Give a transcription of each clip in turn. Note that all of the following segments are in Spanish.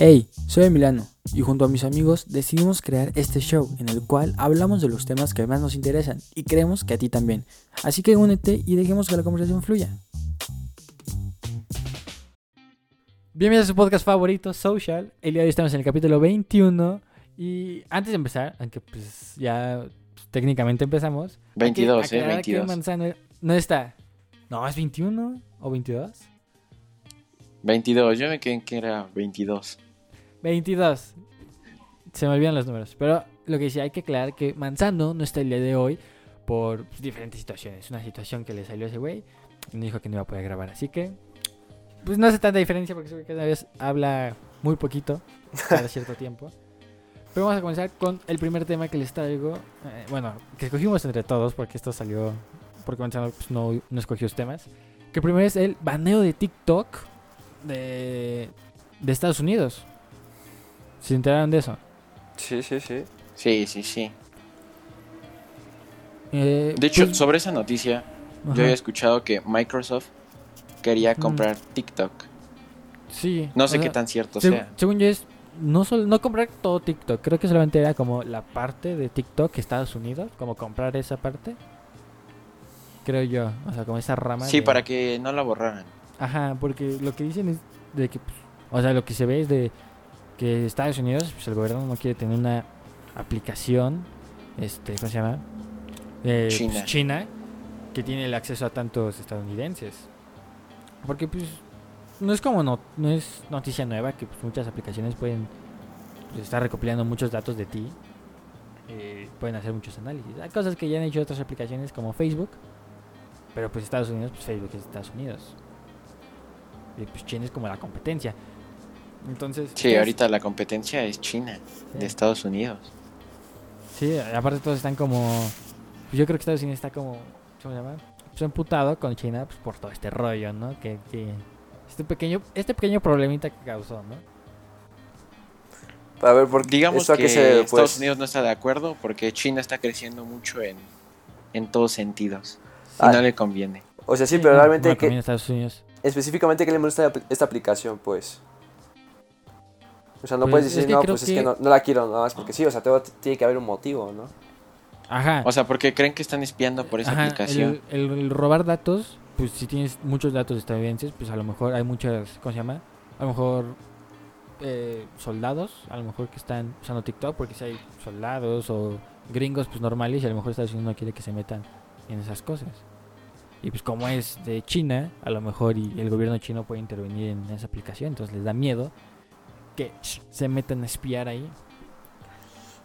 Hey, soy Emiliano y junto a mis amigos decidimos crear este show en el cual hablamos de los temas que más nos interesan y creemos que a ti también. Así que únete y dejemos que la conversación fluya. Bienvenidos a su podcast favorito, Social. El día de hoy estamos en el capítulo 21 y antes de empezar, aunque pues ya pues, técnicamente empezamos. hay que 22, eh, aclarar que 22. Manzano no está. No, es 21 o 22. 22, yo me quedé en que era 22. 22. Se me olvidan los números. Pero lo que decía, hay que aclarar que Manzano no está el día de hoy por diferentes situaciones. Una situación que le salió a ese güey nos dijo que no iba a poder grabar. Así que, pues no hace tanta diferencia porque ese cada vez habla muy poquito cada cierto tiempo. Pero vamos a comenzar con el primer tema que les traigo. eh, bueno, que escogimos entre todos porque esto salió. Porque Manzano pues, no, no escogió los temas. Que primero es el baneo de TikTok de, de Estados Unidos. ¿Se enteraron de eso? Sí, sí, sí. Sí, sí, sí. Eh, De hecho, pues, sobre esa noticia, ajá, yo había escuchado que Microsoft quería Mm. comprar TikTok. sí, No sé qué sea, tan cierto seg- sea. Según yo es no solo no comprar todo TikTok, creo que solamente era como la parte de TikTok Estados Unidos, como comprar esa parte. Creo yo, o sea, como esa rama. Sí, de- para que no la borraran. Ajá, porque lo que dicen es de que, pues, o sea, lo que se ve es de que Estados Unidos, pues el gobierno no quiere tener una aplicación, este, ¿cómo se llama? Eh, pues, China. China, que tiene el acceso a tantos estadounidenses. Porque, pues, no es como, no, no es noticia nueva que pues, muchas aplicaciones pueden pues, estar recopilando muchos datos de ti. eh, pueden hacer muchos análisis. Hay cosas que ya han hecho otras aplicaciones como Facebook. Pero pues Estados Unidos, pues Facebook es Estados Unidos. Y pues China es como la competencia. Entonces. Sí, ahorita la competencia es China, sí. de Estados Unidos. Sí, aparte todos están como. yo creo que Estados Unidos está como. ¿Cómo se llama? Pues emputado con China pues, por todo este rollo, ¿no? Que, que este pequeño este pequeño problemita que causó, ¿no? A ver, ¿por Digamos ¿esto a que se Estados pues? Unidos no está de acuerdo porque China está creciendo mucho en, en todos sentidos. Y Ah. no le conviene. O sea, sí, pero realmente, Bueno, ¿qué- también Estados Unidos. específicamente, ¿qué le molesta esta, esta aplicación, pues? O sea, no Pues, puedes es decir, que no, pues es que- no, no la quiero nada más porque sí, o sea, tiene que haber un motivo, ¿no? Ajá. O sea, porque creen que están espiando por esa Ajá, aplicación. El, el- el robar datos, pues si tienes muchos datos estadounidenses, pues a lo mejor hay muchas, ¿cómo se llama? A lo mejor eh, soldados, a lo mejor que están usando TikTok, porque si hay soldados o gringos pues normales y a lo mejor Estados Unidos no quiere que se metan en esas cosas. Y pues como es de China, a lo mejor y el gobierno chino puede intervenir en esa aplicación, entonces les da miedo que se metan a espiar ahí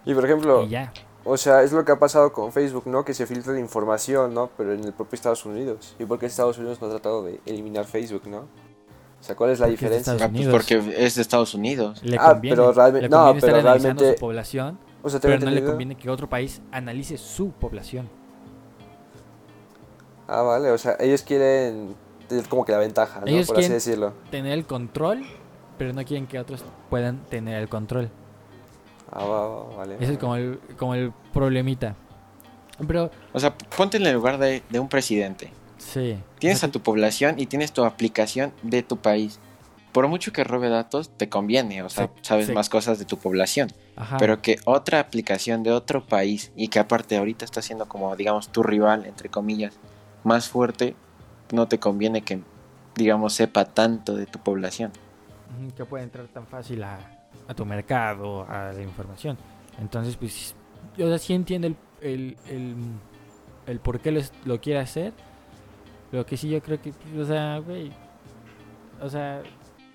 Y por ejemplo, y ya. o sea, es lo que ha pasado con Facebook, ¿no? Que se filtra la información, ¿no? Pero en el propio Estados Unidos. ¿Y por qué Estados Unidos no ha tratado de eliminar Facebook, ¿no? O sea, ¿cuál es la Porque diferencia? Ah, pues porque es de Estados Unidos. Le Ah, conviene, pero realmente- le conviene pero realmente- su población O sea, Pero no le conviene que otro país analice su población. Ah, vale, o sea, ellos quieren tener como que la ventaja, ¿no? Ellos por así quieren- decirlo. Tener el control, pero no quieren que otros puedan tener el control. Ah, va, va, vale. Ese es como el, como el problemita. Pero, O sea, ponte en el lugar de, de un presidente. sí. Tienes O sea, a tu población y tienes tu aplicación de tu país. Por mucho que robe datos, te conviene, o sea, Sí, sabes sí. más cosas de tu población. Ajá. Pero que otra aplicación de otro país y que aparte ahorita está siendo como, digamos, tu rival, entre comillas, más fuerte, no te conviene que, digamos, sepa tanto de tu población. Que puede entrar tan fácil a, tu mercado, a la información. Entonces, pues, yo sí entiendo el, el, el, por qué lo quiere hacer. Lo que sí yo creo que, pues, o sea, güey, o sea,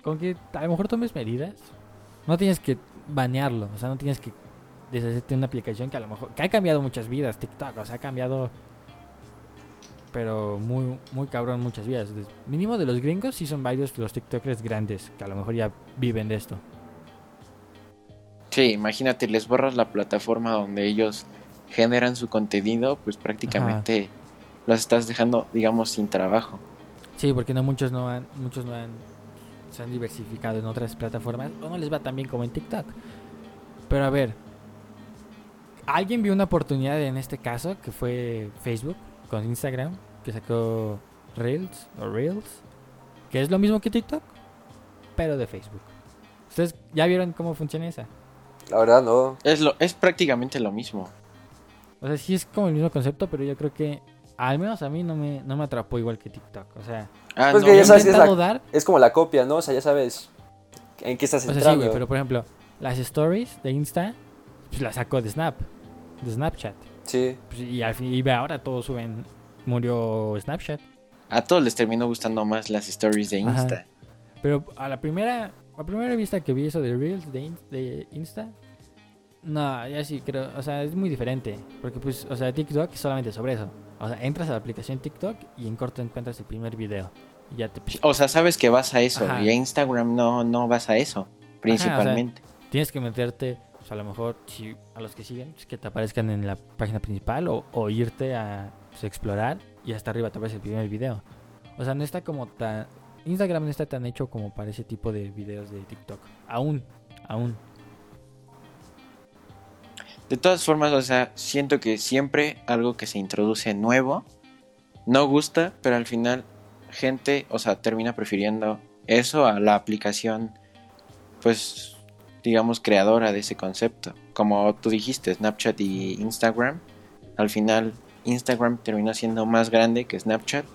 con que a lo mejor tomes medidas, no tienes que banearlo, o sea, no tienes que deshacerte de una aplicación que a lo mejor, que ha cambiado muchas vidas, TikTok, o sea, ha cambiado, pero muy, muy cabrón muchas vidas. Mínimo de los gringos sí son varios los TikTokers grandes, que a lo mejor ya viven de esto. Sí, imagínate, les borras la plataforma donde ellos generan su contenido, pues prácticamente los estás dejando, digamos, sin trabajo. Sí, porque no muchos no han, muchos no han, se han diversificado en otras plataformas o no les va tan bien como en TikTok. Pero a ver, alguien vio una oportunidad en este caso que fue Facebook con Instagram que sacó Reels o Reels, que es lo mismo que TikTok, pero de Facebook. ¿Ustedes ya vieron cómo funciona esa? La verdad, no. Es, lo, es prácticamente lo mismo. O sea, sí es como el mismo concepto, pero yo creo que al menos a mí no me, no me atrapó igual que TikTok. O sea, Ah, Pues no, que ya sabes es la- intentado dar, Es como la copia, ¿no? O sea, ya sabes en qué estás o sea, sí, entrando. güey, pero por ejemplo, las stories de Insta, pues las sacó de Snap, de Snapchat. Sí. Pues, y al fin, y ve ahora todos suben, murió Snapchat. A todos les terminó gustando más las stories de Ajá. Insta. Pero a la primera, a primera vista que vi eso de Reels de, In- de Insta, no, ya sí creo, o sea, es muy diferente. Porque pues, o sea, TikTok es solamente sobre eso. O sea, entras a la aplicación TikTok y en corto encuentras el primer video. Y ya te... O sea, sabes que vas a eso. Ajá. Y a Instagram no, no vas a eso. Principalmente. Tienes que meterte, pues a lo mejor, si a los que siguen, pues, que te aparezcan en la página principal o, irte a pues, explorar y hasta arriba te aparece el primer video. O sea, no está como tan... Instagram no está tan hecho como para ese tipo de videos de TikTok. Aún, aún. De todas formas, o sea, siento que siempre algo que se introduce nuevo no gusta, pero al final gente, o sea, termina prefiriendo eso a la aplicación, pues, digamos, creadora de ese concepto. Como tú dijiste, Snapchat y Instagram, al final Instagram terminó siendo más grande que Snapchat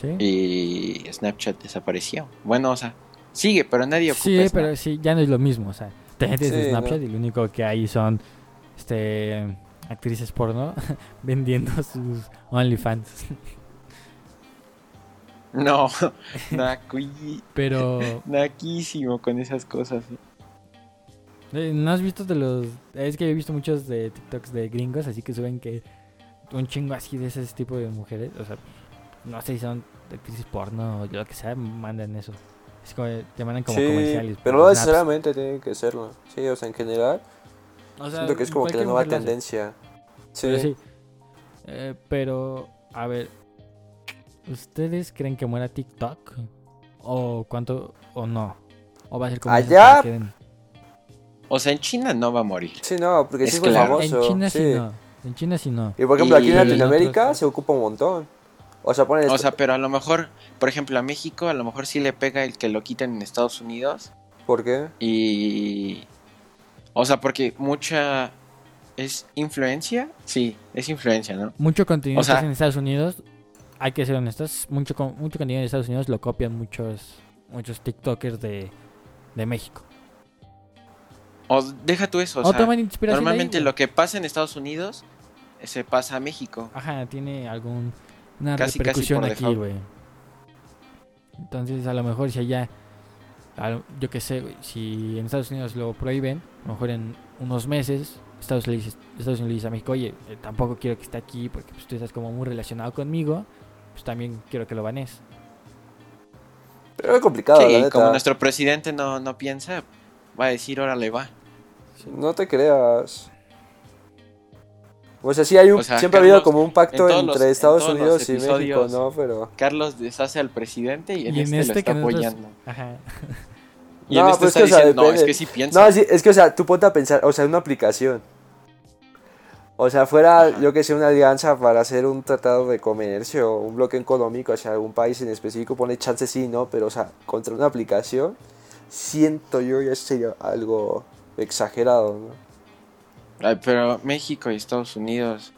¿Sí? y Snapchat desapareció. Bueno, o sea, sigue, pero nadie ocupa Sí, pero sí, ya no es lo mismo. O sea, te metes Sí, Snapchat ¿no? y lo único que hay son este actrices porno vendiendo sus OnlyFans. No, Pero naquísimo con esas cosas. ¿eh? no has visto de los. Es que he visto muchos de TikToks de gringos, así que suben que un chingo así de ese tipo de mujeres. O sea, no sé si son actrices porno o lo que sea, mandan eso. Es como, te mandan como sí, comerciales. pero no necesariamente tiene que serlo. Sí, o sea, en general, O sea, siento que es como que la nueva tendencia. Sí. Pero sí. Eh, pero, a ver, ¿ustedes creen que muera TikTok? ¿O cuánto? ¿O no? ¿O va a ser como... Allá. que queden? O sea, en China no va a morir. Sí, no, porque Es sí es claro. En famoso. China sí. sí. no. En China sí no. Y por ejemplo, aquí Y en en Latinoamérica otros- se ocupa un montón. O sea, ponen O sea, pero a lo mejor, por ejemplo, a México, a lo mejor sí le pega el que lo quiten en Estados Unidos. ¿Por qué? Y. O sea, porque mucha. ¿Es influencia? Sí, es influencia, ¿no? Mucho contenido O sea- en Estados Unidos, hay que ser honestos, mucho, mucho contenido de Estados Unidos lo copian muchos muchos TikTokers de, de México. O deja tú eso. O O sea, toman inspiración ahí, normalmente lo que pasa en Estados Unidos eh, se pasa a México. Ajá, tiene algún una Casi, repercusión aquí, güey. Entonces, a lo mejor si allá, yo qué sé, si en Estados Unidos lo prohíben, a lo mejor en unos meses, Estados Unidos, Estados Unidos le dice a México, oye, eh, tampoco quiero que esté aquí porque pues, tú estás como muy relacionado conmigo, pues también quiero que lo banes. Pero es complicado, Sí, la neta. como nuestro presidente no, no piensa, va a decir, órale, va. No te creas. O sea, sí hay un, O sea, siempre ha habido como un pacto en los- entre en Estados Unidos y México, ¿no? Pero Carlos deshace al presidente y en Y en este, este lo está que nosotros- apoyando. Ajá. Y en No, este pues está que, o sea, diciendo, no, es que sí piensa. No, es que, o sea, tú ponte a pensar, o sea, una aplicación. O sea, fuera, Ajá. yo que sé, una alianza para hacer un tratado de comercio o un bloque económico hacia algún país en específico, pone chance sí, ¿no? Pero, o sea, contra una aplicación, siento yo ya sería algo exagerado, ¿no? Ay, pero México y Estados Unidos,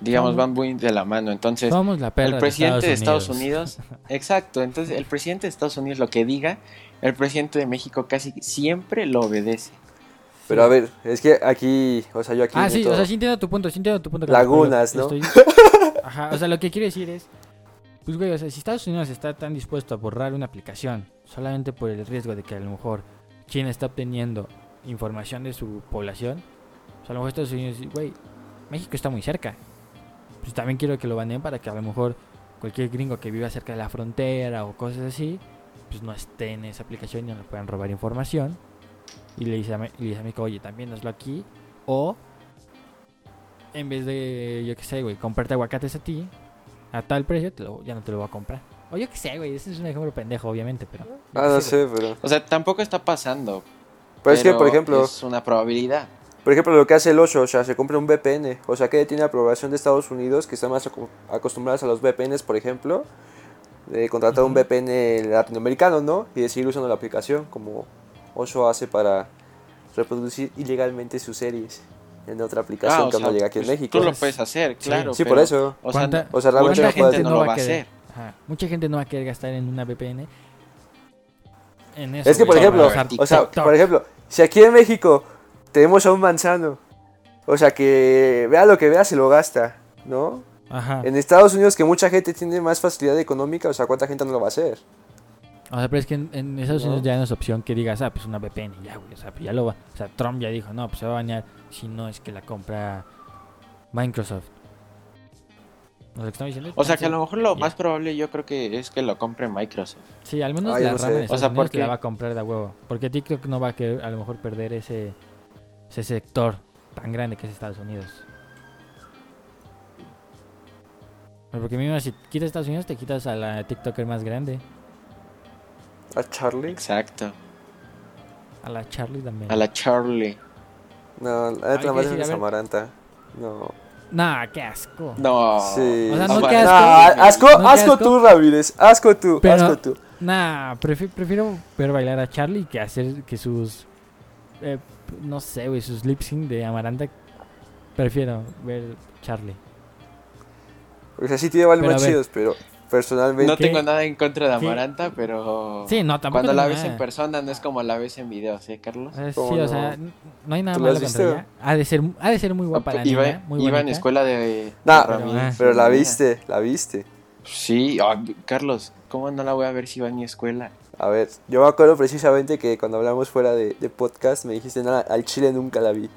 digamos, Somos- van muy de la mano. Entonces, Somos la perra el presidente de de Estados Unidos, exacto, entonces el presidente de Estados Unidos lo que diga, el presidente de México casi siempre lo obedece. Pero a ver, es que aquí, o sea, yo aquí Ah, sí, meto- o sea, sí entiendo tu punto, sí entiendo tu punto. Carlos, Lagunas, ¿no? estoy- Ajá, o sea, lo que quiero decir es, pues, güey, o sea, si Estados Unidos está tan dispuesto a borrar una aplicación solamente por el riesgo de que a lo mejor China está obteniendo información de su población, pues a lo mejor Estados Unidos, dice, güey, México está muy cerca. Pues también quiero que lo baneen para que a lo mejor cualquier gringo que viva cerca de la frontera o cosas así, pues no esté en esa aplicación y no le puedan robar información. Y le dice a, y le dice a México, oye, también hazlo aquí. O en vez de, yo qué sé, güey, comprarte aguacates a ti a tal precio, te lo- ya no te lo voy a comprar. O yo qué sé, güey, ese es un ejemplo pendejo, obviamente, pero... Ah, no güey. sé, pero... O sea, tampoco está pasando. Pero es que, por ejemplo, Es una probabilidad. por ejemplo, lo que hace el 8, o sea, se compra un VPN. O sea, que tiene aprobación de Estados Unidos, que están más acostumbrados a los VPNs, por ejemplo. de contratar un. VPN latinoamericano, ¿no? Y de seguir usando la aplicación como Osho hace para reproducir ilegalmente sus series en otra aplicación Ah, o que no sea, llega aquí en pues, México. Tú lo puedes hacer, claro. Sí, por pero, eso. O sea, ¿Cuánta- no- O sea, realmente mucha no puede- gente no, lo va a querer- hacer. Ajá, Mucha gente no va a querer gastar en una VPN. En eso, Es que, por ejemplo, o sea, por ejemplo, si aquí en México tenemos a un manzano, o sea, que vea lo que vea, se lo gasta, ¿no? Ajá. En Estados Unidos, que mucha gente tiene más facilidad económica, o sea, ¿cuánta gente no lo va a hacer? O sea, pero es que en, en Estados ¿No? Unidos ya no es opción que digas, ah, pues una VPN, y ya, güey. O sea, pues ya lo va. O sea, Trump ya dijo, no, pues se va a bañar si no es que la compra Microsoft. ¿No es lo que estamos diciendo? O sea, que a lo mejor lo ya. más probable yo creo que es que lo compre Microsoft. Sí, al menos yo la no rama sé. de O sea, Unidos ¿por que la va a comprar de huevo. Porque TikTok no va a querer a lo mejor perder ese, ese sector tan grande que es Estados Unidos. Porque mismo si quitas Estados Unidos te quitas a la TikToker más grande. ¿A Charlie? Exacto. A la Charlie también. A la Charlie. No, la decir, es. Amaranta. No. Nah, qué asco. No. Sí. O sea, no, qué Nah, asco. asco, No, asco asco. tú, Ramírez. Asco tú, Pero- asco tú. Nah, prefi- prefiero ver bailar a Charlie que hacer que sus. eh, no sé, güey, sus lip sync de Amaranta. Prefiero ver Charlie. O sea, sí tiene ver. chidos, pero personalmente. No ¿Qué? tengo nada en contra de. Amaranta, pero Sí, no, tampoco. cuando la ves en persona no es como la ves en videos, ¿eh, Carlos? Eh, sí, ¿Cómo o no? sea, no hay nada ¿Tú la malo contra ella. Ha de ser, ha de ser muy guapa la iba, niña, muy iba en escuela de Nah, ah. Pero la viste, la viste. Sí, ah, Carlos, ¿cómo no la voy a ver si va a mi escuela? A ver, yo me acuerdo precisamente que cuando hablamos fuera de, de podcast me dijiste, nada, al chile nunca la vi.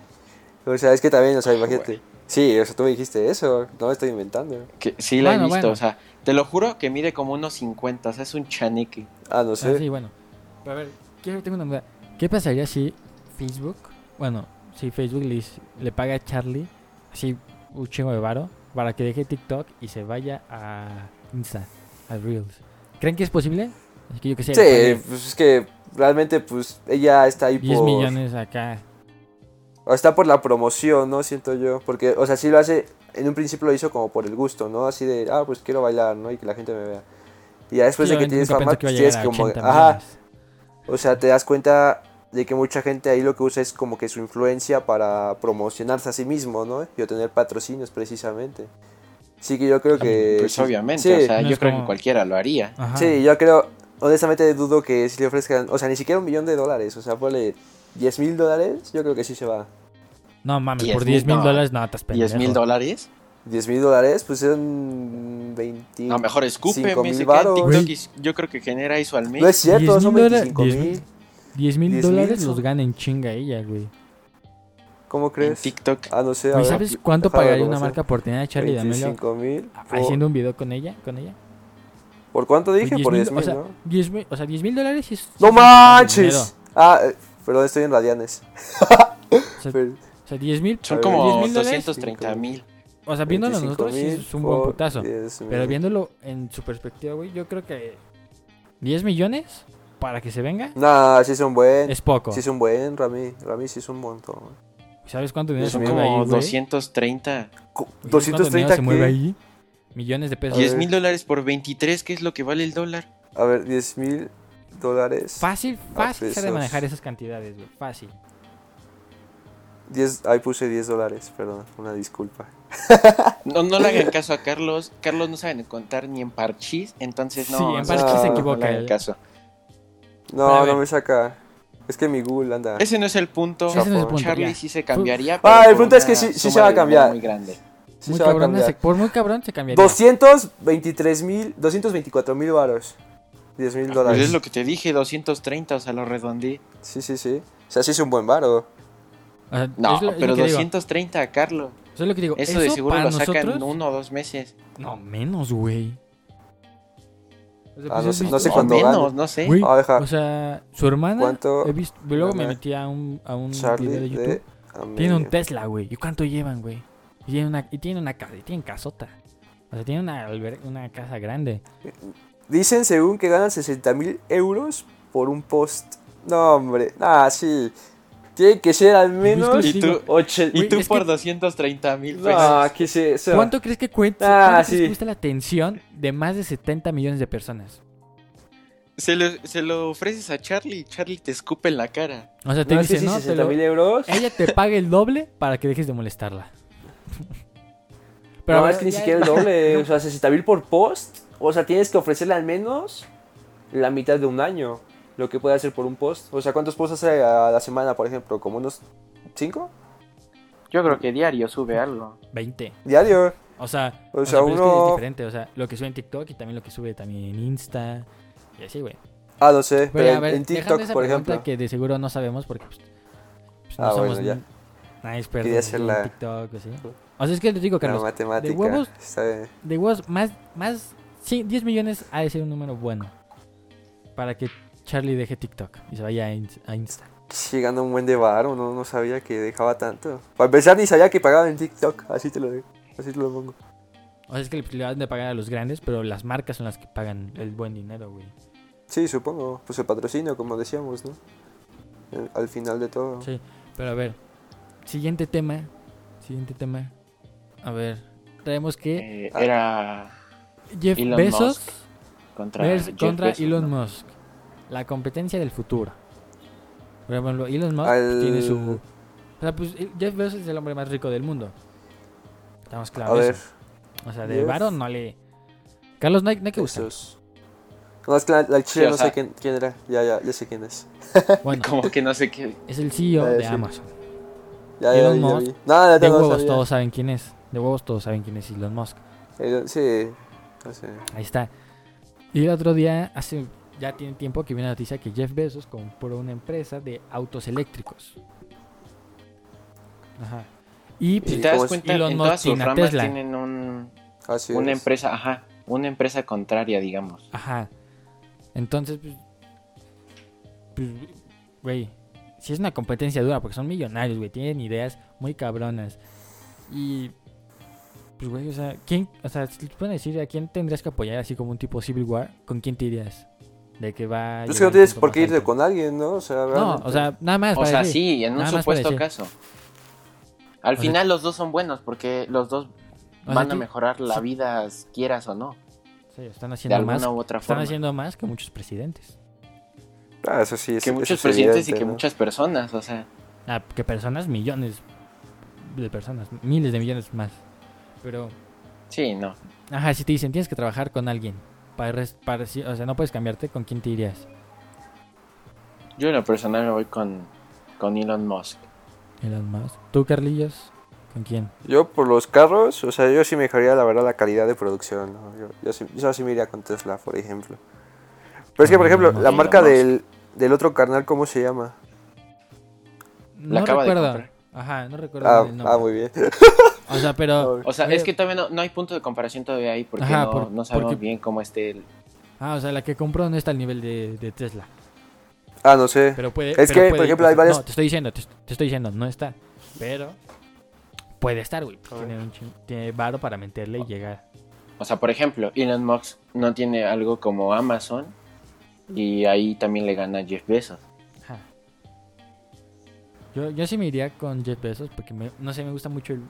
O sea, es que también, o sea, imagínate. Sí, o sea, tú me dijiste eso, no me estoy inventando. Que sí la Bueno, he visto, bueno. o sea, te lo juro que mide como unos 50, o sea, es un chaneque. Ah, no Ah, sé. sí, bueno. Pero a ver, quiero, tengo una duda. ¿Qué pasaría si Facebook, bueno, si Facebook le, paga a Charlie así un chingo de varo para que deje TikTok y se vaya a Insta, a Reels? ¿Creen que es posible? Es que yo que sé, Sí, pues es que realmente, pues ella está ahí 10 por. millones acá. O está por la promoción, ¿no? Siento yo. Porque, o sea, sí lo hace. En un principio lo hizo como por el gusto, ¿no? Así de, ah, pues quiero bailar, ¿no? Y que la gente me vea. Y ya después Sí, de que tienes fama, que pues tienes como. 80 Ajá. O sea, te das cuenta de que mucha gente ahí lo que usa es como que su influencia para promocionarse a sí mismo, ¿no? Y obtener patrocinios precisamente. Sí que yo creo que... Pues sí- obviamente, sí, o sea, No yo creo como- que cualquiera lo haría. Ajá. Sí, yo creo, honestamente dudo que si le ofrezcan, o sea, ni siquiera un millón de dólares, o sea, ponle 10 mil dólares, yo creo que sí se va. No mames, 10 por 10 mil dólares no, estás pendejo. 10 mil dólares. 10 mil dólares, pues son 20... No, mejor se mil en. TikTok y yo creo que genera eso al mes. No es cierto, 10,000 son dólares- 25 10 mil. 10 mil 10,000 dólares los gana en chinga ella, güey. ¿cómo en crees? TikTok. Ah, no sé, Güey. ¿Sabes cuánto pagaría una marca por tener a Charlie D'Amelio 25 mil. haciendo un video con ella? ¿Con ella? ¿Por cuánto dije? 10,000, Por 10 o mil, sea, ¿no? 10 mil, o sea, 10 mil dólares es... ¡No manches! Ah, eh, perdón, estoy en radianes. O sea, o sea, 10 mil... Son como 10,000 dólares. 230 mil. O sea, viéndolo 25 nosotros sí es un buen putazo. 10 Pero viéndolo en su perspectiva, güey, yo creo que 10 millones para que se venga Nah, sí es un buen. es poco. Sí es un buen, Rami. Rami sí es un montón. ¿Sabes cuánto dinero se Son Dios mueve ahí, como güey? 230. Co- ¿Sabes cuánto dinero 230 se mueve ahí? Millones de pesos. A 10 ver. mil dólares por 23, ¿qué es lo que vale el dólar? A ver, 10 mil dólares. Fácil, fácil se de manejar esas cantidades, güey. Fácil. 10, ahí puse 10 dólares, perdón, una disculpa. No, no le hagan caso a Carlos. Carlos no sabe contar ni en parchís, entonces no. Sí, en parchís se no, equivoca No le hagan caso. No, no me saca. Es que mi Google anda. Ese no es el punto. Ese no es el punto, Charlie ya. sí se cambiaría. Ah, pero el por punto es que sí- sí se va a cambiar. Muy grande. Sí muy se va a cabrón, cambiar. se- por muy cabrón se cambiaría. 223 mil, 224 mil varos. 10 mil Pues dólares. es lo que te dije, 230, o sea, lo redondeé. Sí, sí, sí. O sea, sí es un buen varo. O sea, No, es lo- es lo pero que digo. 230, Carlos. Eso es lo que digo. Eso, de seguro lo sacan en nosotros- uno o dos meses. No, menos, güey. O sea, Ah, pues no sé- no cuándo menos, no sé. Ah, deja. o sea, su hermana. ¿Cuánto He visto, luego me metí a un, a un Charlie video de YouTube. de Tiene un. Tesla, güey. ¿Y cuánto llevan, güey? Y tiene una, y tiene una casa, y tienen casota. O sea, tiene una, una casa grande. Dicen según que ganan 60 mil euros por un post. No, hombre. Ah, sí. Tiene que ser al menos Y tú, ocho- y tú por que- 230 mil pesos. No, ¿qué es eso? ¿Cuánto crees que cuenta? Ah, ¿Cuánto crees sí. que cuesta la atención de más de 70 millones de personas? Se lo, se lo ofreces a Charlie y Charlie te escupe en la cara. O sea, te No, que dice, sí, no, te 60 lo- euros. ella te paga el doble para que dejes de molestarla. no, a es que ni ya- siquiera el doble. O sea, 60 mil por post. O sea, tienes que ofrecerle al menos la mitad de un año. Lo que puede hacer por un post. O sea, ¿cuántos posts hace a la semana, por ejemplo? ¿Como unos 5? Yo creo que diario sube algo. 20. Diario. O sea, O o sea, es que uno- es diferente. O sea, lo que sube en TikTok y también lo que sube también en Insta. Y así, güey. Ah, no sé. Pero, Pero en- ver, en dejando TikTok, esa por pregunta ejemplo. que de seguro no sabemos porque pues, pues, no Ah, somos bueno, ya. n- nada expertos Quería así hacer en la- TikTok o así. O sea, es que te digo, Carlos, matemática. de huevos- de huevos, más, más, sí, 10 millones ha de ser un número bueno para que Charlie deje TikTok y se vaya a, Ins- a Insta. Sí, gana un buen de varo, no, no sabía que dejaba tanto. Para empezar, ni sabía que pagaba en TikTok, así te lo digo. Así te lo pongo. O sea, es que le van de pagar a los grandes, pero las marcas son las que pagan el buen dinero, güey. Sí, supongo. Pues el patrocinio, como decíamos, ¿no? Eh, Al final de todo. Sí, pero a ver, siguiente tema, siguiente tema. A ver, traemos que Eh, era Jeff Elon Bezos Musk contra, Jeff contra Bezos, Elon ¿no? Musk, la competencia del futuro. Por ejemplo, Elon Musk Al- tiene su... O sea, pues Jeff Bezos es el hombre más rico del mundo. Estamos A claros. ver, O sea, de Jeff varo no le... Carlos, no hay, no hay que buscar. No, es que la, la chile Sí, no sea- sé quién, quién era. Ya, ya, ya sé quién es. Bueno, Como que no sé qué. es el CEO de sí. Amazon. Ya, ya, Elon ya Musk. No, ya De no huevos sabía. todos saben quién es. De huevos todos saben quién es Elon Musk. Eh, sí, no sé. Ahí está. Y el otro día, hace ya tiene tiempo que viene la noticia que Jeff Bezos compró una empresa de autos eléctricos. Ajá. Y ¿Y pues, te das cómo es? cuenta, Elon en Musk todas sus ramas Tesla. tienen un, una es. empresa, ajá, una empresa contraria, digamos. Ajá. Entonces, pues, pues, güey, si es una competencia dura, porque son millonarios, güey, tienen ideas muy cabronas. Y, pues, güey, o sea, ¿quién, o sea, si te pueden decir a quién tendrías que apoyar así como un tipo Civil War, ¿con quién te irías? De que va... a Es que no tienes por más qué irte con alguien, ¿no? O sea, No, realmente. o sea, nada más. O para sea, decir. sí, en un Nada más supuesto caso. Al O sea- final los dos son buenos porque los dos sea, van a mejorar la sí. vida, quieras o no, Sí, están de haciendo más. alguna u otra Están forma. haciendo más que muchos presidentes. Ah, eso sí, eso- Que muchos es presidentes y que ¿no? muchas personas, o sea, Ah, que personas, millones de personas, miles de millones más. Pero, sí, no. ajá, si te dicen tienes que trabajar con alguien, para, para o sea, no puedes cambiarte, ¿con quién te irías? Yo en lo personal me voy con, con Elon Musk. Elon Musk. ¿Tú, Carlillos? ¿Con quién? Yo por los carros, o sea, yo sí mejoraría la verdad la calidad de producción, ¿no? Yo, yo, sí, yo sí me iría con Tesla, por ejemplo. Pero es que, por Ah, ejemplo, no. la marca del, del otro carnal, ¿cómo se llama? No acaba de recuerdo. comprar. Ajá, no recuerdo Ah, el nombre. ah, muy bien. O sea, pero... O sea, es que todavía no, no hay punto de comparación todavía ahí porque Ajá, no, por- no sabemos porque- bien cómo esté el... Ah, o sea, la que compró no está al nivel de, de Tesla. Ah, no sé. Pero puede. Es pero que, por ejemplo, hay varias- No, te estoy diciendo, te, te estoy diciendo, no está. Pero puede estar, güey. Tiene, un chin- tiene varo para meterle y llegar. O sea, por ejemplo, Elon Musk no tiene algo como Amazon y ahí también le gana Jeff Bezos. Ajá. Yo, yo sí me iría con Jeff Bezos porque me- no sé, me gusta mucho el-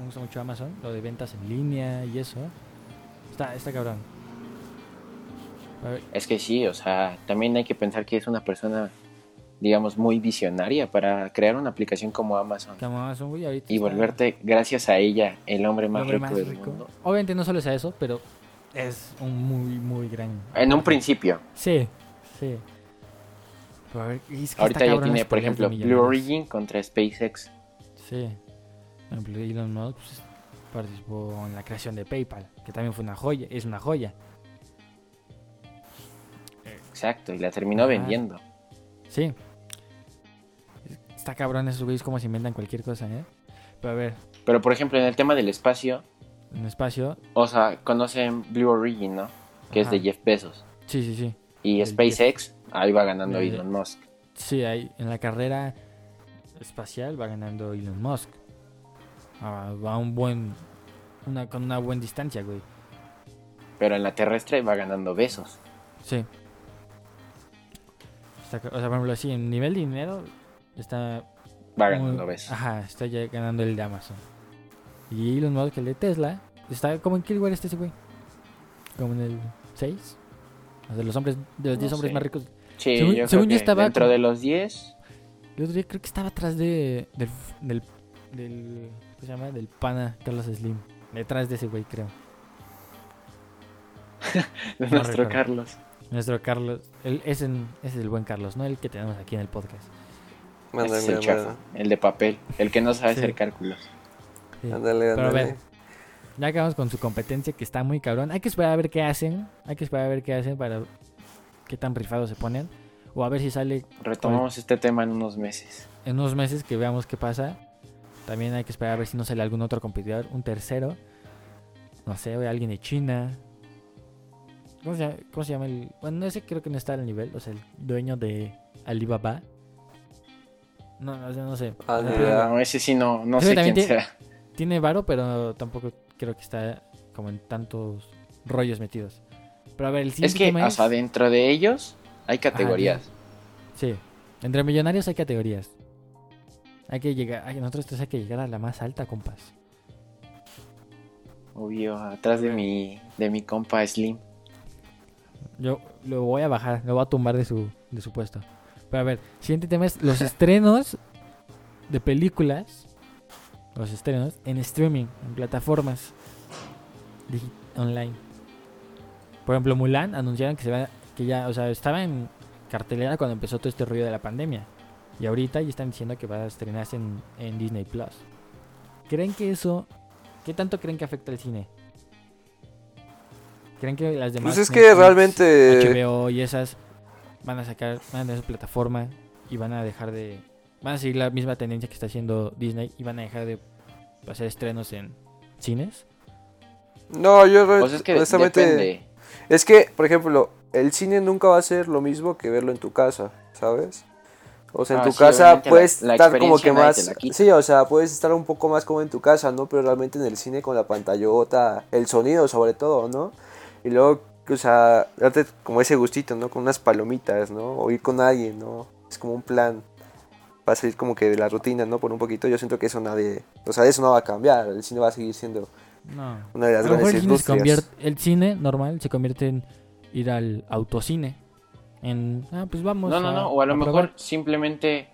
me gusta mucho Amazon, lo de ventas en línea y eso. Está, está cabrón. Es que sí, o sea, también hay que pensar que es una persona, digamos, muy visionaria para crear una aplicación como Amazon que Amazon, güey, ahorita y volverte, gracias a ella, el hombre el más hombre rico más del rico. mundo. Obviamente no solo es a eso, pero es un muy, muy gran. En un principio. Sí, sí. Ver, es que Ahorita ya tiene, por ejemplo, Blue. Origin contra SpaceX. Sí. Por ejemplo, Elon Musk pues, participó en la creación de PayPal, que también fue una joya, es una joya. Exacto, y la terminó vendiendo. Sí. Está cabrón esos güeyes como se inventan cualquier cosa, ¿eh? Pero a ver, Pero, por ejemplo, en el tema del espacio, en espacio, o sea, conocen Blue Origin, ¿no? Que es de. Jeff Bezos. sí, sí, sí. Y El SpaceX, ahí va ganando Elon Musk. Sí, ahí en la carrera espacial va ganando Elon Musk. Va a un buen una con una buena distancia, güey. Pero en la terrestre va ganando Bezos. Sí. Está o sea, por ejemplo, así, en nivel de dinero, está Va muy- ganando, ¿ves? Ajá, está ya ganando el de Amazon. Y Elon Musk, el de Tesla, está como en qué lugar está ese güey? Como en el 6. O de los hombres, de los No 10 hombres sé. más ricos. Sí, según- yo según creo yo que estaba dentro como- de los 10, El otro día creo que estaba atrás de, del, del, del, ¿cómo se llama? Del pana Carlos Slim. Detrás de ese güey, creo. de No nuestro recuerdo. Carlos. Nuestro Carlos, el, ese, ese es el buen Carlos, no el que tenemos aquí en el podcast. Ese es el chafa, el de papel, el que no sabe Sí. hacer cálculos. Sí. ándale, Pero a ver, ya acabamos con su competencia que está muy cabrón. Hay que esperar a ver qué hacen. Hay que esperar a ver qué hacen para qué tan rifados se ponen. O a ver si sale Retomamos este tema en unos meses. en unos meses que veamos qué pasa. También hay que esperar a ver si no sale algún otro competidor, un tercero. No sé, o alguien de China. ¿Cómo se, llama, cómo se llama el...? Bueno, ese creo que no está al nivel. O sea, el dueño de Alibaba. No, no, sé, no sé. Ah, O pero. No, ese sí no, no sé quién sea. Tiene varo, pero tampoco creo que está como en tantos rollos metidos. Pero a ver, el Es que es- dentro de ellos hay categorías. Sí, entre millonarios hay categorías. Hay que llegar, hay, nosotros tres hay que llegar a la más alta, compas. Obvio, atrás de mi, de mi compa Slim. Yo lo voy a bajar, lo voy a tumbar de su, de su puesto. Pero a ver, siguiente tema es los estrenos de películas. Los estrenos en streaming, en plataformas online. Por ejemplo, Mulan anunciaron que se va, que ya, o sea, estaba en cartelera cuando empezó todo este rollo de la pandemia. Y ahorita ya están diciendo que va a estrenarse en, en Disney Plus. ¿Creen que eso, qué tanto creen que afecta al cine? ¿Creen que las demás Pues es que Netflix, realmente. HBO y esas van a sacar, van a tener su plataforma y van a dejar de, van a seguir la misma tendencia que está haciendo Disney y van a dejar de hacer estrenos en cines. No, yo Pues es que honestamente. depende. Es que, por ejemplo, el cine nunca va a ser lo mismo que verlo en tu casa, ¿sabes? O sea, en Ah, tu sí, casa la- puedes la estar como que más... Sí, o sea, puedes estar un poco más como en tu casa, ¿no? Pero realmente en el cine con la pantallota, el sonido sobre todo, ¿no? Y luego, o sea, darte como ese gustito, ¿no? Con unas palomitas, ¿no? O ir con alguien, ¿no? Es como un plan para salir como que de la rutina, ¿no? Por un poquito. Yo siento que eso nadie... O sea, eso no va a cambiar. El cine va a seguir siendo No. una de A las grandes el cine, se industrias. convierte, el cine normal se convierte en ir al autocine. En, ah, pues vamos. No, no, no. O a lo mejor probar. simplemente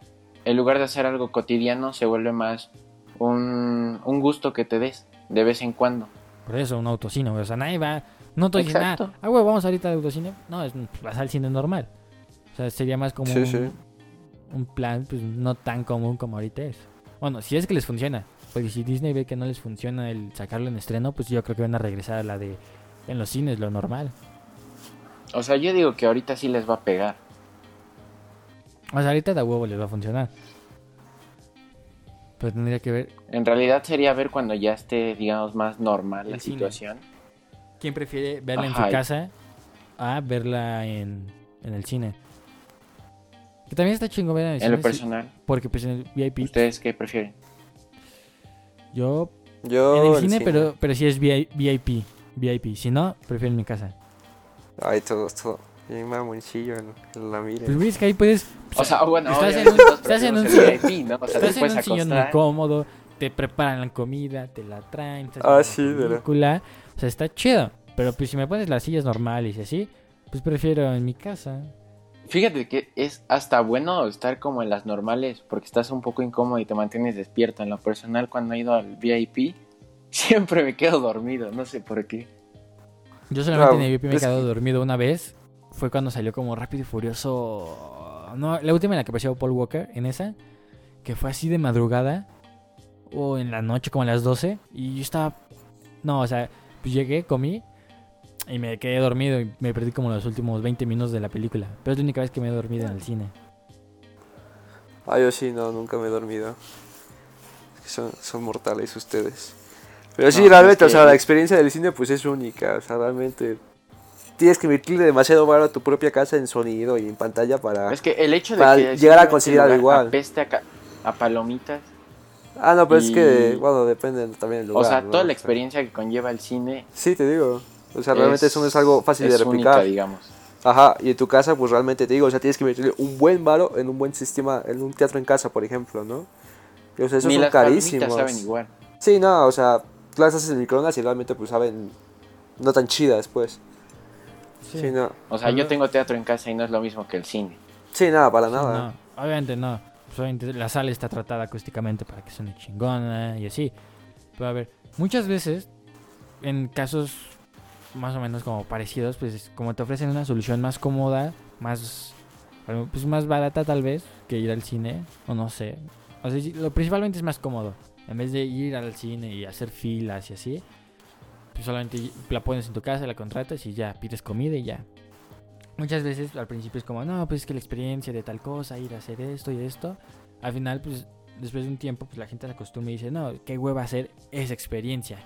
en lugar de hacer algo cotidiano se vuelve más un, un gusto que te des de vez en cuando. Por eso, un autocine. O sea, nadie va. No te dicen, ah, Exacto. ah, güey, vamos ahorita al autocine. No, es, vas al cine normal. O sea, sería más como Sí, un, sí. un plan, pues no tan común como ahorita es. Bueno, si es que les funciona. Porque si Disney ve que no les funciona el sacarlo en estreno, pues yo creo que van a regresar a la de en los cines, lo normal. O sea, yo digo que ahorita sí les va a pegar. O sea, ahorita de huevo les va a funcionar. Pero tendría que ver En realidad sería ver cuando ya esté, digamos, más normal la cine. situación. quién prefiere verla en su casa a verla en, en el cine. Que también está chingo ver en el En lo cine, sí, personal, porque pues en el VIP ¿ustedes qué prefieren? yo Yo en el el cine, pero pero si es VI- VIP, VIP, si no, prefiero en mi casa. Ay, todo, todo. Bien mamoncillo en, en la mira. Pues ves que ahí puedes O sea, bueno, Estás en un- estás en un el VIP, ¿no? O sea, te estás en un sillón muy cómodo, te preparan la comida, te la traen, estás Ah, viendo sí, la ¿verdad? película, o sea, está chido, pero pues si me pones las sillas normales y así, pues prefiero en mi casa. Fíjate que es hasta bueno estar como en las normales porque estás un poco incómodo y te mantienes despierto. En lo personal, cuando he ido al VIP, siempre me quedo dormido, no sé por qué. Yo solamente en el VIP me he quedado que- dormido una vez. Fue cuando salió como Rápido y Furioso. No, la última en la que apareció Paul Walker, en esa. Que fue así de madrugada. O en la noche, como a las 12. Y yo estaba. No, o sea, pues llegué, comí. Y me quedé dormido. Y me perdí como los últimos 20 minutos de la película. Pero es la única vez que me he dormido en el cine. Ah, yo sí, no, nunca me he dormido. Es que son, son mortales ustedes. Pero sí, No, realmente, es o sea, la experiencia del cine pues es única. O sea, realmente tienes que invertirle demasiado valor a tu propia casa en sonido y en pantalla para... Es que el hecho de Para que llegar a lugar igual. apeste a, a palomitas, Ah, no, pero es que, bueno, depende también del o lugar. sea, ¿no? toda la sea, experiencia que conlleva el cine Sí, te digo. O sea, realmente eso no es algo fácil de es única, replicar. digamos. Ajá, y en tu casa, pues realmente te digo, o sea, tienes que meterle un buen varo en un buen sistema, en un teatro en casa, por ejemplo, ¿no? O sea, esos Ni son las palomitas carísimos. saben igual. Sí, no, o sea, tú las haces en microondas y realmente pues saben no tan chidas, pues. Sí, no. O sea, yo tengo teatro en casa y no es lo mismo que el cine. Sí, nada, para Sí, nada. No, obviamente no. Pues obviamente la sala está tratada acústicamente para que suene chingona y así. Pero a ver, muchas veces, en casos más o menos como parecidos, pues como te ofrecen una solución más cómoda, más pues más barata tal vez que ir al cine, o no sé. O sea, sí, lo principalmente es más cómodo. En vez de ir al cine y hacer filas y así, pues solamente la pones en tu casa, la contratas y ya pides comida y ya. Muchas veces al principio es como, no, pues es que la experiencia de tal cosa, ir a hacer esto y esto. Al final, pues después de un tiempo, pues la gente se acostumbra y dice, no, qué hueva hacer esa experiencia.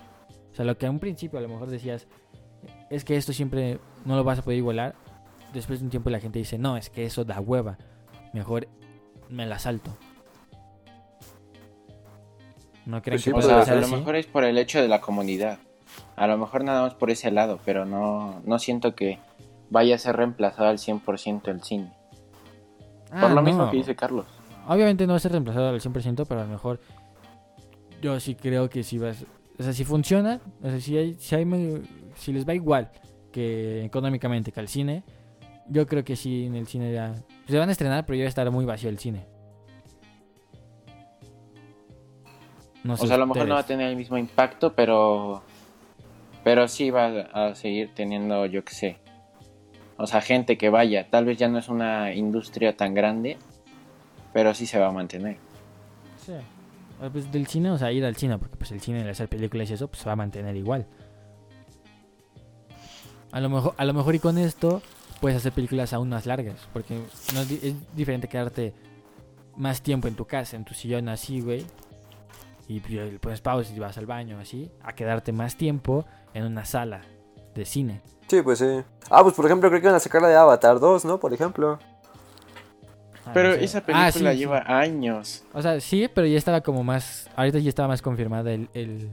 O sea, lo que a un principio a lo mejor decías, es que esto siempre no lo vas a poder igualar. Después de un tiempo la gente dice, no, es que eso da hueva. Mejor me la salto. ¿No creen Pues sí, que sea, pueda a ser lo así? mejor es por el hecho de la comodidad. A lo mejor nada más por ese lado, pero no, no siento que vaya a ser reemplazado al 100% el cine. Ah, por lo mismo que dice Carlos. Obviamente no va a ser reemplazado al 100%, pero a lo mejor yo sí creo que si vas, o sea, si funciona, o sea, si hay, si hay si les va igual que económicamente que al cine, yo creo que sí en el cine ya se van a estrenar, pero ya va a estar muy vacío el cine. No sé O sea, a lo mejor no va a tener el mismo impacto, pero pero sí va a seguir teniendo, yo qué sé. O sea, gente que vaya, tal vez ya no es una industria tan grande, pero sí se va a mantener. Sí. Ah, Pues del cine, o sea, ir al cine, porque pues el cine hacer películas y eso, pues se va a mantener igual. A lo mejor, a lo mejor y con esto puedes hacer películas aún más largas, porque no es, di- es diferente quedarte más tiempo en tu casa, en tu sillón así, güey, y le pones pausa y vas al baño así, a quedarte más tiempo en una sala de cine. Sí, pues sí. Ah, pues por ejemplo, creo que van a sacar la de Avatar 2, ¿no? Por ejemplo. Ah, Pero no sé. esa Ah, película sí. lleva años. O sea, sí, pero ya estaba como más. Ahorita ya estaba más confirmada el. el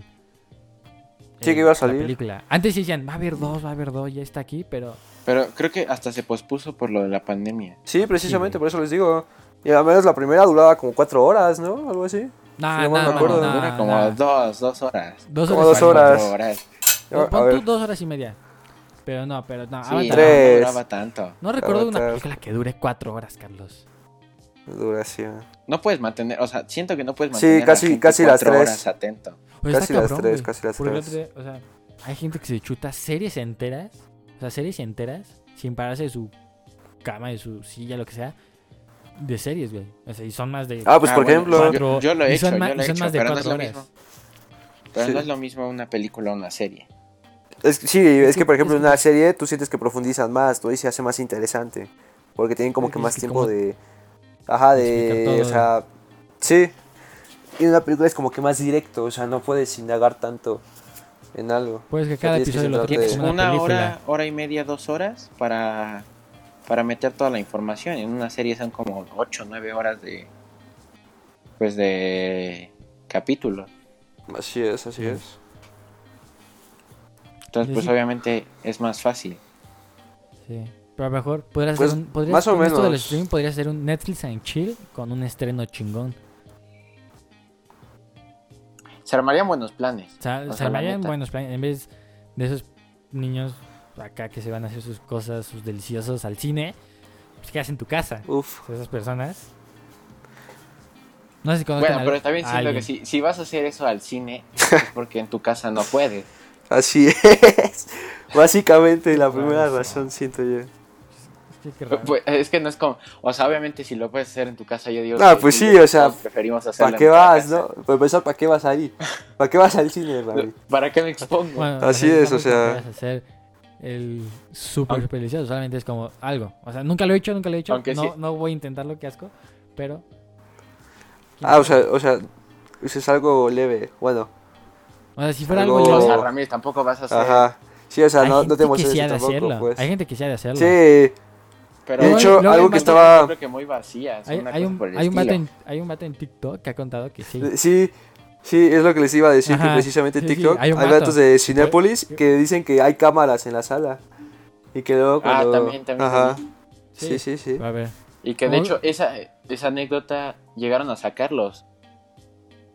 Sí, el- que iba a la salir. película. Antes sí decían, va a haber dos, va a haber dos, ya está aquí, pero. Pero creo que hasta se pospuso por lo de la pandemia. Sí, precisamente, por eso les digo. Y al menos la primera duraba como cuatro horas, ¿no? Algo así. Nah, no mal nah, me acuerdo. nah, Dura como nah. dos, dos horas. Dos como horas. dos y media. horas. Cuatro horas. Pon- tú dos horas y media. Pero no, pero no. Sí, Avatar, no, Tres. no duraba tanto. No recuerdo una Avatar. película que dure cuatro horas, Carlos. Duración. No puedes mantener, o sea, siento que no puedes Sí, mantener a casi- gente casi las cuatro tres. horas atento. Casi las cabrón, tres, güey. casi las tres. otro día, o sea, hay gente que se chuta series enteras. O sea, series enteras. Sin pararse de su cama, de su silla, lo que sea. De series, güey. O sea, y son más de. Ah, pues Ah, por bueno, ejemplo. yo- yo lo he hecho, ma- yo lo y he son hecho, más de pero no es cuatro lo horas. mismo. Pero Sí. no es lo mismo una película o una serie. Es, sí, es que por ejemplo en una serie tú sientes que profundizan más, todo y se hace más interesante. Porque tienen como que más que tiempo de... Ajá, de... O sea... Sí. Y en una película es como que más directo, o sea, no puedes indagar tanto en algo. Pues que cada episodio lo Tienes como una, una hora, hora y media, dos horas para, para meter toda la información. En una serie son como ocho, nueve horas de pues de capítulo. Así es, así Sí. es. Entonces, pues sí. obviamente es más fácil. Sí. Pero a lo mejor podrías Pues, hacer un. Podrías, más o con esto del menos. streaming podrías hacer un Netflix and chill con un estreno chingón. Se armarían buenos planes. O O se armarían buenos planes. En vez de esos niños acá que se van a hacer sus cosas, sus deliciosos al cine, pues que en tu casa. Uf. Sea, esas personas. No sé si Bueno, pero también siento que si, si vas a hacer eso al cine, es porque en tu casa no puedes. Así es. Básicamente la primera sí. razón siento yo. Es que qué raro. Pues, es que no es como, o sea, obviamente si lo puedes hacer en tu casa, yo digo. Ah, que pues sí, o sea, preferimos hacerlo ¿Para qué vas, casa. no? Para empezar, ¿para qué vas ahí? ¿Para qué vas al cine, Rami? ¿Para qué me expongo? Bueno, Así es, o sea- el super delicioso, solamente es como algo. O sea, nunca lo he hecho, nunca lo he hecho. Aunque no, sí. no voy a intentarlo, qué asco. Pero. Ah, o sea, o sea, eso es algo leve. Bueno, O sea, si fuera algo, algo- O leve, sea, Ramírez, tampoco vas a hacer. ajá. Sí, o sea, hay no, gente no que ha de tampoco, hacerlo. pues. Hay gente que sí ha de hacerlo. Sí, Pero de hecho, algo que estaba... Creo que muy vacías. Hay, hay un, hay, un vato en, hay un vato en TikTok que ha contado que sí. Sí, sí, es lo que les iba a decir, que precisamente en sí, sí, TikTok hay datos de Cinépolis que dicen que hay cámaras en la sala. Y que luego Ah, cuando... también, también. Ajá. vi. Sí, sí, sí. A ver. Y que de ¿Cómo? hecho esa, esa anécdota llegaron a sacarlos.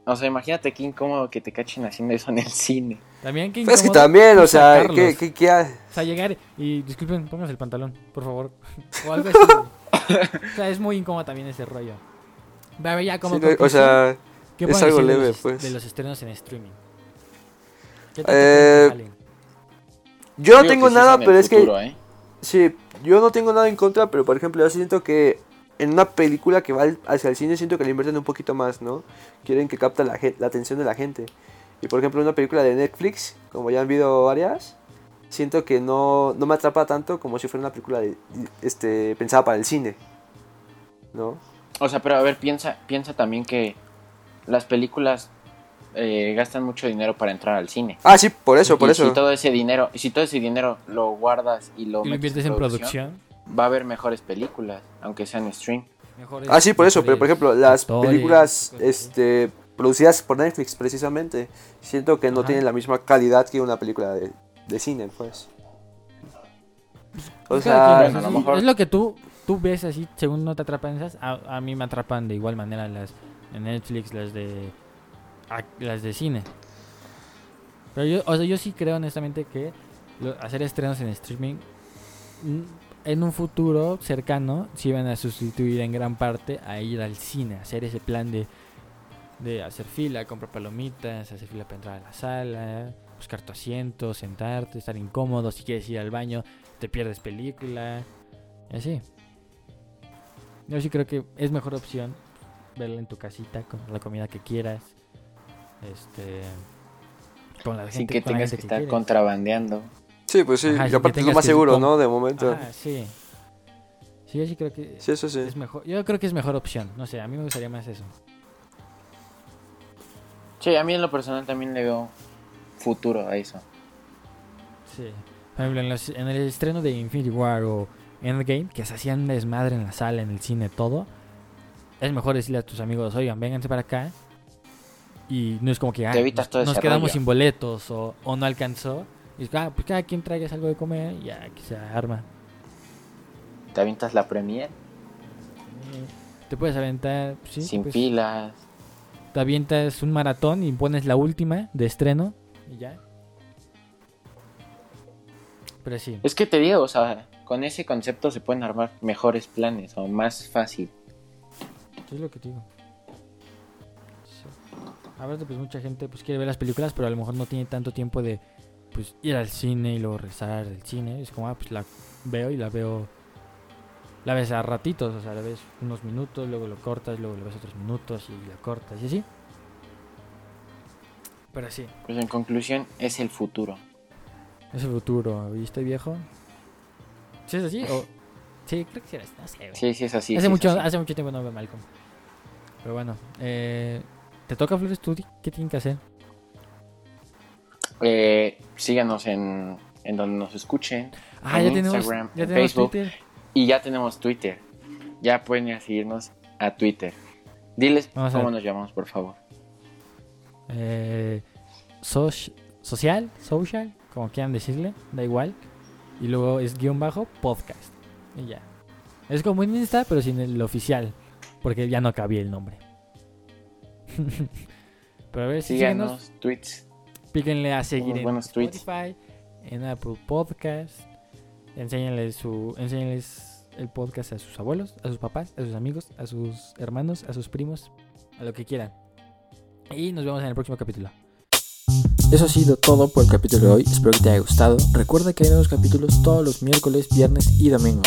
O sea, imagínate qué incómodo que te cachen haciendo eso en el cine. También que Pues que incómodo también, o sea. ¿qué, qué, qué ha- O sea, llegar y disculpen, pónganse el pantalón, por favor. O algo así. o sea, es muy incómodo también ese rollo. A ver, ya como sí, no, o sea, ¿qué es algo decir de leve, los- pues. De los estrenos en streaming. ¿Qué tal Eh, yo no tengo nada, pero es que ¿eh? Sí, yo no tengo nada en contra, pero por ejemplo, yo siento que en una película que va hacia el cine, siento que le invierten un poquito más, ¿no? Quieren que capta la, la atención de la gente. Y por ejemplo, una película de Netflix, como ya han habido varias, siento que no, no me atrapa tanto como si fuera una película de, este, pensada para el cine, ¿no? O sea, pero a ver, piensa, piensa también que las películas eh, gastan mucho dinero para entrar al cine. Ah, sí, por eso, por eso. Si todo ese dinero, y si todo ese dinero lo guardas y lo, Y lo metes inviertes en producción. va a haber mejores películas, aunque sean stream. mejores- Ah, sí, por eso, pero por ejemplo, las películas este, producidas por Netflix precisamente, siento que no Ajá. tienen la misma calidad que una película de, de cine, pues. O Es cada sea, quien, bueno, a lo sí, mejor- Es lo que tú, tú ves así, según no te atrapan esas. A, a mí me atrapan de igual manera las de Netflix, las de a- las de cine. Pero yo, o sea, yo sí creo honestamente que hacer estrenos en streaming mm, en un futuro cercano sí van a sustituir en gran parte a ir al cine, hacer ese plan de, de hacer fila, comprar palomitas, hacer fila para entrar a la sala, buscar tu asiento, sentarte, estar incómodo, si quieres ir al baño, te pierdes película, y así. Yo sí creo que es mejor opción verla en tu casita con la comida que quieras, este, con la gente, Sin que con la tengas gente que estar quieres. contrabandeando. sí, pues sí, Ajá, y aparte es lo más seguro, ¿no? De momento. Ajá, sí. Sí, yo sí creo que Sí, eso sí. es mejor. Yo creo que es mejor opción. No sé, a mí me gustaría más eso. Sí, a mí en lo personal también le veo futuro a eso. Sí. Por ejemplo, en, los- en el estreno de Infinity War o Endgame, que se hacían desmadre en la sala, en el cine, todo. Es mejor decirle a tus amigos, oigan, vénganse para acá. Y no es como que ah, nos, nos quedamos sin boletos o, o no alcanzó. Y es, ah, pues cada quien traigas algo de comer y ya que se arma. Te avientas la premier Eh, Te puedes aventar, sí, sin pues, pilas. te avientas un maratón y pones la última de estreno y ya. Pero sí. Es que te digo, o sea, con ese concepto se pueden armar mejores planes o más fácil. Es lo que te digo. Sí. Aparte, pues mucha gente pues quiere ver las películas, pero a lo mejor no tiene tanto tiempo de pues ir al cine y luego regresar del cine. Es como, ah, pues la veo y la veo. La ves a ratitos, o sea, la ves unos minutos, luego lo cortas, luego lo ves otros minutos y la cortas y así. Pero sí, Pues en conclusión, es el futuro. es el futuro. ¿Y estoy viejo? ¿Sí es así? O... Sí, creo que sí, no sé, güey. Sí, sí, es así. hace, sí es mucho, así. hace mucho tiempo no veo Malcolm. Pero bueno, eh, ¿te toca Flores tú? di- ¿Qué tienen que hacer? Eh, síganos en, en donde nos escuchen. Ah, En ya tenemos, Instagram, ya en tenemos Facebook. Twitter. Y ya tenemos Twitter. Ya pueden ir a seguirnos a Twitter. Diles Vamos cómo nos llamamos, por favor. Eh, soc- social, social, como quieran decirle, da igual. Y luego es guion bajo podcast. Y ya. Es como un Insta, pero sin el oficial. Porque ya no cabía el nombre. pero a ver, sí, síganos. Síganos, tweets. Píquenle a seguir en tweets. Spotify, en Apple Podcast. Enséñenles, su, enséñenles el podcast a sus abuelos, a sus papás, a sus amigos, a sus hermanos, a sus primos, a lo que quieran. Y nos vemos en el próximo capítulo. Eso ha sido todo por el capítulo de hoy. Espero que te haya gustado. Recuerda que hay nuevos capítulos todos los miércoles, viernes y domingo.